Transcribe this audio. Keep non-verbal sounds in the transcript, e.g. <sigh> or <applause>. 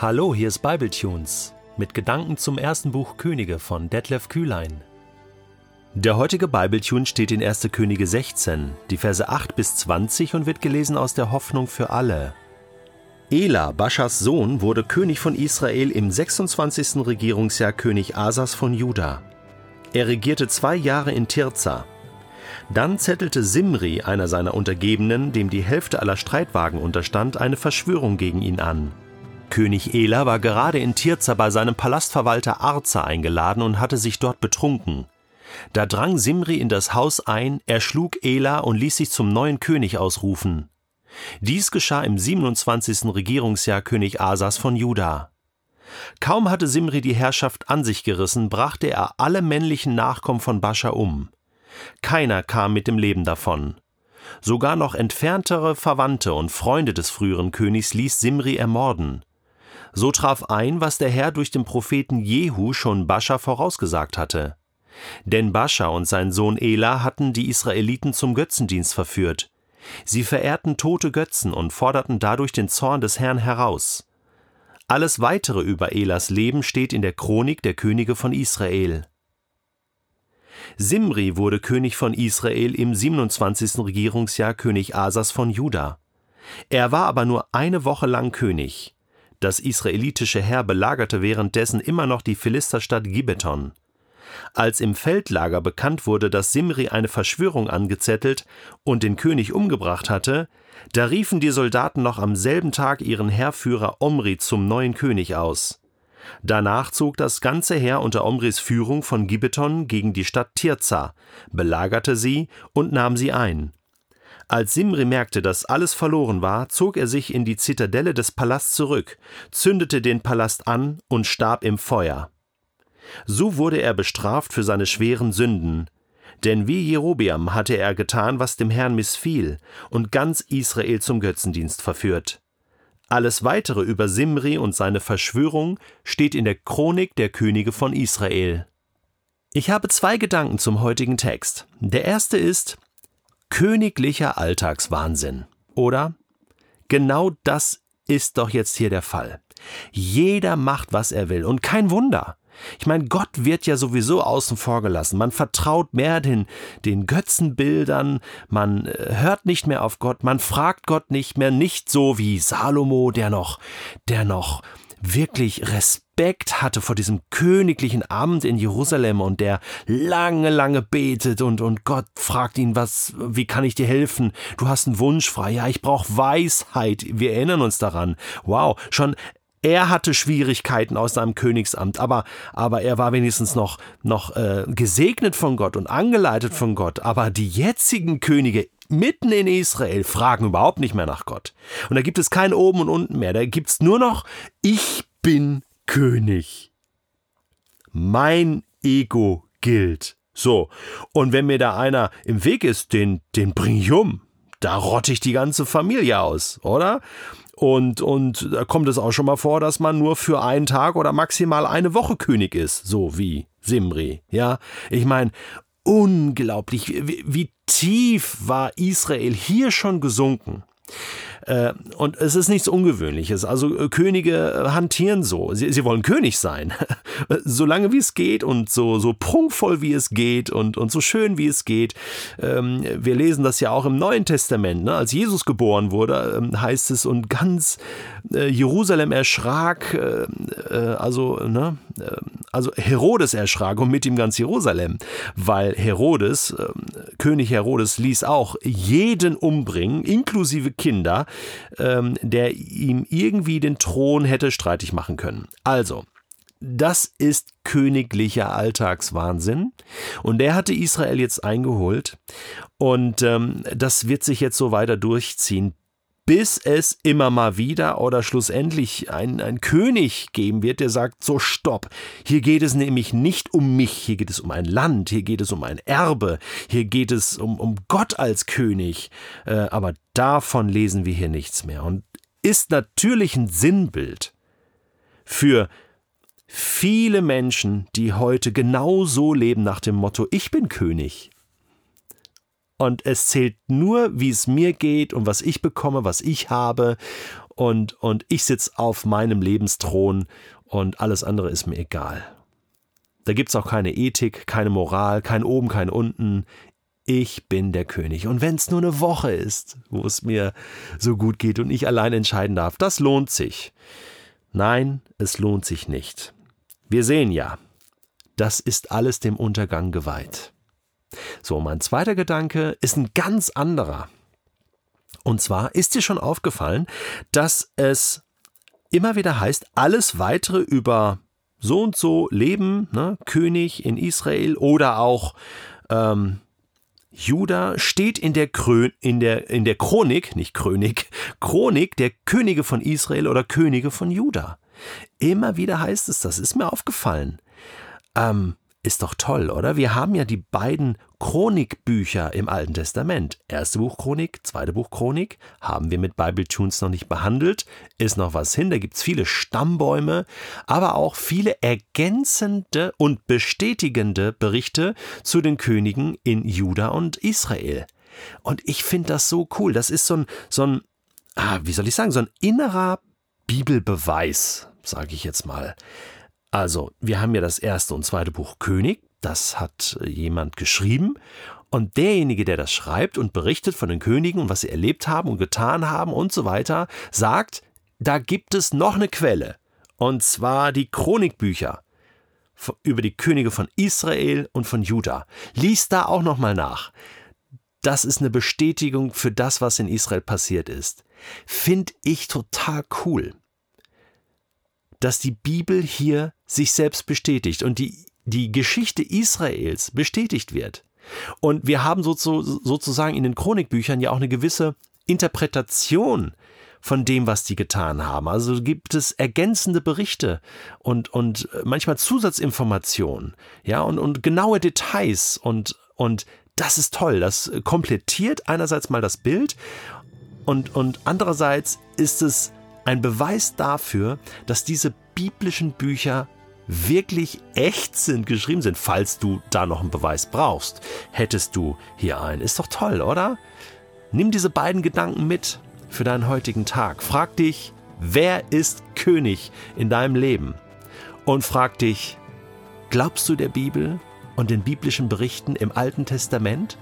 Hallo, hier ist Bibletunes mit Gedanken zum ersten Buch Könige von Detlef Kühlein. Der heutige Bibletune steht in 1. Könige 16, die Verse 8 bis 20 und wird gelesen aus der Hoffnung für alle. Ela, Baschas Sohn, wurde König von Israel im 26. Regierungsjahr König Asas von Juda. Er regierte zwei Jahre in Tirza. Dann zettelte Simri, einer seiner Untergebenen, dem die Hälfte aller Streitwagen unterstand, eine Verschwörung gegen ihn an. König Ela war gerade in Tirza bei seinem Palastverwalter Arza eingeladen und hatte sich dort betrunken. Da drang Simri in das Haus ein, erschlug Ela und ließ sich zum neuen König ausrufen. Dies geschah im 27. Regierungsjahr König Asas von Juda. Kaum hatte Simri die Herrschaft an sich gerissen, brachte er alle männlichen Nachkommen von Bascha um. Keiner kam mit dem Leben davon. Sogar noch entferntere Verwandte und Freunde des früheren Königs ließ Simri ermorden. So traf ein, was der Herr durch den Propheten Jehu schon Bascha vorausgesagt hatte. Denn Bascha und sein Sohn Ela hatten die Israeliten zum Götzendienst verführt. Sie verehrten tote Götzen und forderten dadurch den Zorn des Herrn heraus. Alles weitere über Elas Leben steht in der Chronik der Könige von Israel. Simri wurde König von Israel im 27. Regierungsjahr König Asas von Juda. Er war aber nur eine Woche lang König. Das israelitische Heer belagerte währenddessen immer noch die Philisterstadt Gibeton. Als im Feldlager bekannt wurde, dass Simri eine Verschwörung angezettelt und den König umgebracht hatte, da riefen die Soldaten noch am selben Tag ihren Heerführer Omri zum neuen König aus. Danach zog das ganze Heer unter Omris Führung von Gibeton gegen die Stadt Tirza, belagerte sie und nahm sie ein. Als Simri merkte, dass alles verloren war, zog er sich in die Zitadelle des Palasts zurück, zündete den Palast an und starb im Feuer. So wurde er bestraft für seine schweren Sünden. Denn wie Jerobeam hatte er getan, was dem Herrn missfiel, und ganz Israel zum Götzendienst verführt. Alles weitere über Simri und seine Verschwörung steht in der Chronik der Könige von Israel. Ich habe zwei Gedanken zum heutigen Text. Der erste ist königlicher Alltagswahnsinn, oder? Genau das ist doch jetzt hier der Fall. Jeder macht, was er will, und kein Wunder. Ich meine, Gott wird ja sowieso außen vor gelassen. Man vertraut mehr den, den Götzenbildern, man äh, hört nicht mehr auf Gott, man fragt Gott nicht mehr, nicht so wie Salomo, der noch, der noch wirklich Respekt hatte vor diesem königlichen Amt in Jerusalem und der lange, lange betet und, und Gott fragt ihn, was, wie kann ich dir helfen? Du hast einen Wunsch frei. Ja, ich brauche Weisheit. Wir erinnern uns daran. Wow, schon er hatte Schwierigkeiten aus seinem Königsamt, aber, aber er war wenigstens noch, noch äh, gesegnet von Gott und angeleitet von Gott. Aber die jetzigen Könige mitten in Israel fragen überhaupt nicht mehr nach Gott. Und da gibt es kein Oben und Unten mehr. Da gibt es nur noch, ich bin König. Mein Ego gilt. So. Und wenn mir da einer im Weg ist, den, den bring ich um. Da rotte ich die ganze Familie aus, oder? Und, und da kommt es auch schon mal vor, dass man nur für einen Tag oder maximal eine Woche König ist, so wie Simri. Ja, ich meine, unglaublich, wie, wie tief war Israel hier schon gesunken. Äh, und es ist nichts Ungewöhnliches. Also äh, Könige äh, hantieren so. Sie, sie wollen König sein. <laughs> Solange wie es geht und so, so prunkvoll wie es geht und, und so schön wie es geht. Ähm, wir lesen das ja auch im Neuen Testament. Ne? Als Jesus geboren wurde, ähm, heißt es, und ganz Jerusalem erschrak, also, ne? also Herodes erschrak und mit ihm ganz Jerusalem, weil Herodes, König Herodes, ließ auch jeden umbringen, inklusive Kinder, ähm, der ihm irgendwie den Thron hätte streitig machen können. Also, das ist königlicher Alltagswahnsinn. Und der hatte Israel jetzt eingeholt. Und ähm, das wird sich jetzt so weiter durchziehen, bis es immer mal wieder oder schlussendlich einen König geben wird, der sagt, so stopp, hier geht es nämlich nicht um mich, hier geht es um ein Land, hier geht es um ein Erbe, hier geht es um, um Gott als König, äh, aber davon lesen wir hier nichts mehr. Und ist natürlich ein Sinnbild für viele Menschen, die heute genau so leben nach dem Motto, ich bin König, und es zählt nur, wie es mir geht und was ich bekomme, was ich habe. und, und ich sitze auf meinem Lebensthron und alles andere ist mir egal. Da gibt es auch keine Ethik, keine Moral, kein oben, kein unten. Ich bin der König. Und wenn es nur eine Woche ist, wo es mir so gut geht und ich allein entscheiden darf, das lohnt sich. Nein, es lohnt sich nicht. Wir sehen ja, das ist alles dem Untergang geweiht. So, mein zweiter Gedanke ist ein ganz anderer. Und zwar ist dir schon aufgefallen, dass es immer wieder heißt, alles weitere über so und so Leben, ne, König in Israel oder auch ähm, Juda steht in der, Krön, in, der, in der Chronik, nicht Chronik, <laughs> Chronik der Könige von Israel oder Könige von Juda. Immer wieder heißt es, das ist mir aufgefallen. Ähm, ist doch toll, oder? Wir haben ja die beiden Chronikbücher im Alten Testament. Erste Buch Chronik, zweite Buch Chronik, haben wir mit Bible Tunes noch nicht behandelt. Ist noch was hin, da gibt es viele Stammbäume, aber auch viele ergänzende und bestätigende Berichte zu den Königen in Juda und Israel. Und ich finde das so cool. Das ist so ein, so ein, ah, wie soll ich sagen, so ein innerer Bibelbeweis, sage ich jetzt mal. Also, wir haben ja das erste und zweite Buch König, das hat jemand geschrieben, und derjenige, der das schreibt und berichtet von den Königen und was sie erlebt haben und getan haben und so weiter, sagt, da gibt es noch eine Quelle, und zwar die Chronikbücher über die Könige von Israel und von Juda. Lies da auch noch mal nach. Das ist eine Bestätigung für das, was in Israel passiert ist. Find ich total cool dass die Bibel hier sich selbst bestätigt und die, die Geschichte Israels bestätigt wird. Und wir haben so, sozusagen in den Chronikbüchern ja auch eine gewisse Interpretation von dem, was die getan haben. Also gibt es ergänzende Berichte und, und manchmal Zusatzinformationen, ja, und, und genaue Details und, und das ist toll. Das komplettiert einerseits mal das Bild und, und andererseits ist es ein Beweis dafür, dass diese biblischen Bücher wirklich echt sind, geschrieben sind. Falls du da noch einen Beweis brauchst, hättest du hier einen. Ist doch toll, oder? Nimm diese beiden Gedanken mit für deinen heutigen Tag. Frag dich, wer ist König in deinem Leben? Und frag dich, glaubst du der Bibel und den biblischen Berichten im Alten Testament?